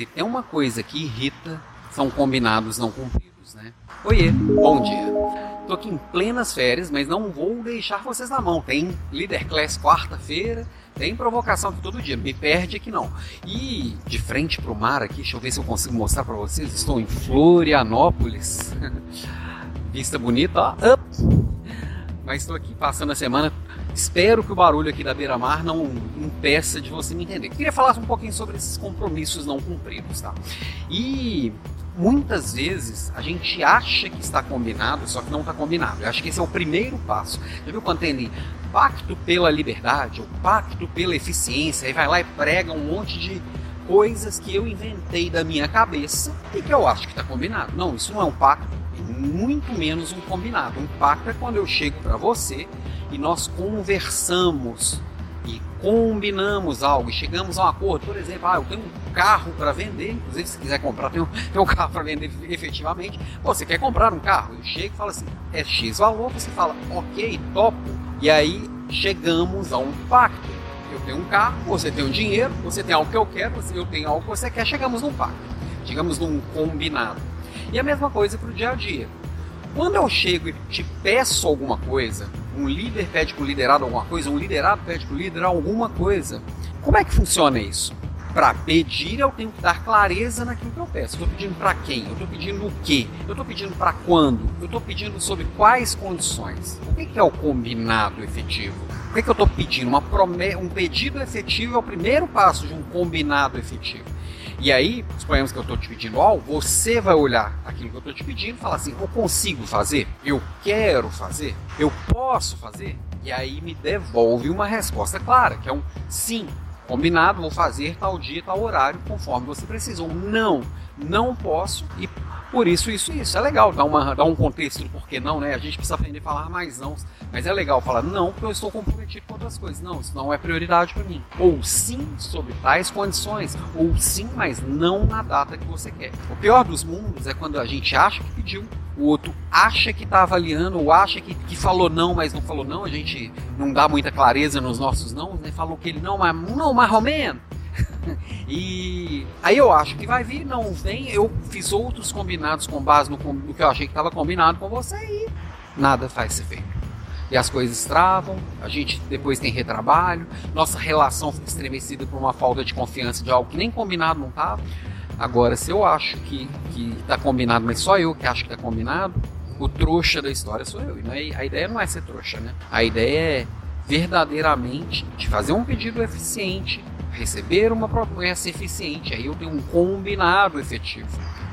Se tem uma coisa que irrita, são combinados não cumpridos, né? Oiê, bom dia. Tô aqui em plenas férias, mas não vou deixar vocês na mão. Tem Leader Class quarta-feira, tem provocação aqui todo dia, me perde aqui não. E de frente pro mar aqui, deixa eu ver se eu consigo mostrar para vocês. Estou em Florianópolis. Vista bonita, ó. Up. Mas estou aqui passando a semana. Espero que o barulho aqui da beira-mar não impeça de você me entender. Queria falar um pouquinho sobre esses compromissos não cumpridos, tá? E muitas vezes a gente acha que está combinado, só que não está combinado. Eu acho que esse é o primeiro passo. Já viu quando tem ali pacto pela liberdade, ou pacto pela eficiência, aí vai lá e prega um monte de coisas que eu inventei da minha cabeça e que eu acho que está combinado. Não, isso não é um pacto, muito menos um combinado. Um pacto é quando eu chego para você e nós conversamos e combinamos algo e chegamos a um acordo. Por exemplo, ah, eu tenho um carro para vender, inclusive se quiser comprar, tem um, tem um carro para vender efetivamente. Você quer comprar um carro? Eu chego e falo assim, é X valor, você fala, ok, topo. E aí chegamos a um pacto. Eu tenho um carro, você tem um dinheiro, você tem algo que eu quero, eu tenho algo que você quer, chegamos num pacto. Chegamos num combinado. E a mesma coisa para o dia a dia. Quando eu chego e te peço alguma coisa, um líder pede para o liderado alguma coisa, um liderado pede para o líder alguma coisa, como é que funciona isso? Para pedir, eu tenho que dar clareza naquilo que eu peço. Estou pedindo para quem? Eu estou pedindo o quê? Eu estou pedindo para quando? Eu estou pedindo sobre quais condições? O que é o combinado efetivo? O que, é que eu estou pedindo? Uma um pedido efetivo é o primeiro passo de um combinado efetivo. E aí, suponhamos que eu estou te pedindo algo, você vai olhar aquilo que eu estou te pedindo e falar assim: eu consigo fazer? Eu quero fazer? Eu posso fazer? E aí me devolve uma resposta clara, que é um sim, combinado, vou fazer tal dia, tal horário, conforme você precisa. Ou não, não posso e por isso, isso, isso. É legal dar, uma, dar um contexto do porquê não, né? A gente precisa aprender a falar mais não. Mas é legal falar não porque eu estou comprometido com outras coisas. Não, isso não é prioridade para mim. Ou sim, sob tais condições. Ou sim, mas não na data que você quer. O pior dos mundos é quando a gente acha que pediu, o outro acha que está avaliando, ou acha que, que falou não, mas não falou não. A gente não dá muita clareza nos nossos não, né? Falou que ele não, mas não, mais ou. e aí eu acho que vai vir, não vem. Eu fiz outros combinados com base no, no que eu achei que estava combinado com você e nada faz ser feito. E as coisas travam, a gente depois tem retrabalho, nossa relação fica estremecida por uma falta de confiança de algo que nem combinado não estava. Agora, se eu acho que está combinado, mas só eu que acho que está combinado, o trouxa da história sou eu. E é, a ideia não é ser trouxa, né? A ideia é verdadeiramente de fazer um pedido eficiente, receber uma promessa eficiente. Aí eu tenho um combinado efetivo.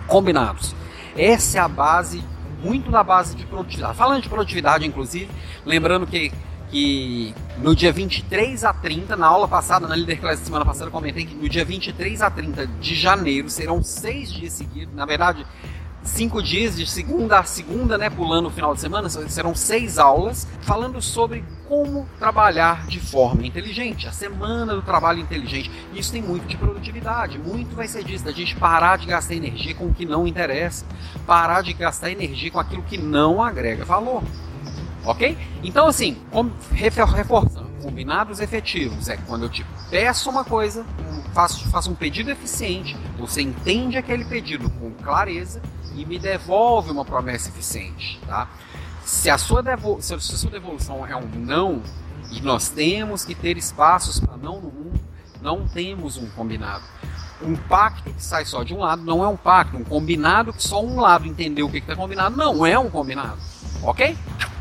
Combinados. Essa é a base, muito da base de produtividade. Falando de produtividade, inclusive, lembrando que, que no dia 23 a 30, na aula passada, na Leader Class semana passada, eu comentei que no dia 23 a 30 de janeiro serão seis dias seguidos. Na verdade, cinco dias de segunda a segunda, né, pulando o final de semana, serão seis aulas falando sobre como trabalhar de forma inteligente, a semana do trabalho inteligente. Isso tem muito de produtividade, muito vai ser disso, da gente parar de gastar energia com o que não interessa, parar de gastar energia com aquilo que não agrega valor. Ok? Então, assim, reforçando, combinados efetivos é quando eu te peço uma coisa, faço, faço um pedido eficiente, você entende aquele pedido com clareza e me devolve uma promessa eficiente, tá? Se a sua, se a sua devolução é um não, e nós temos que ter espaços para não no mundo, não temos um combinado. Um pacto que sai só de um lado não é um pacto. Um combinado que só um lado entendeu o que está combinado não é um combinado. Ok?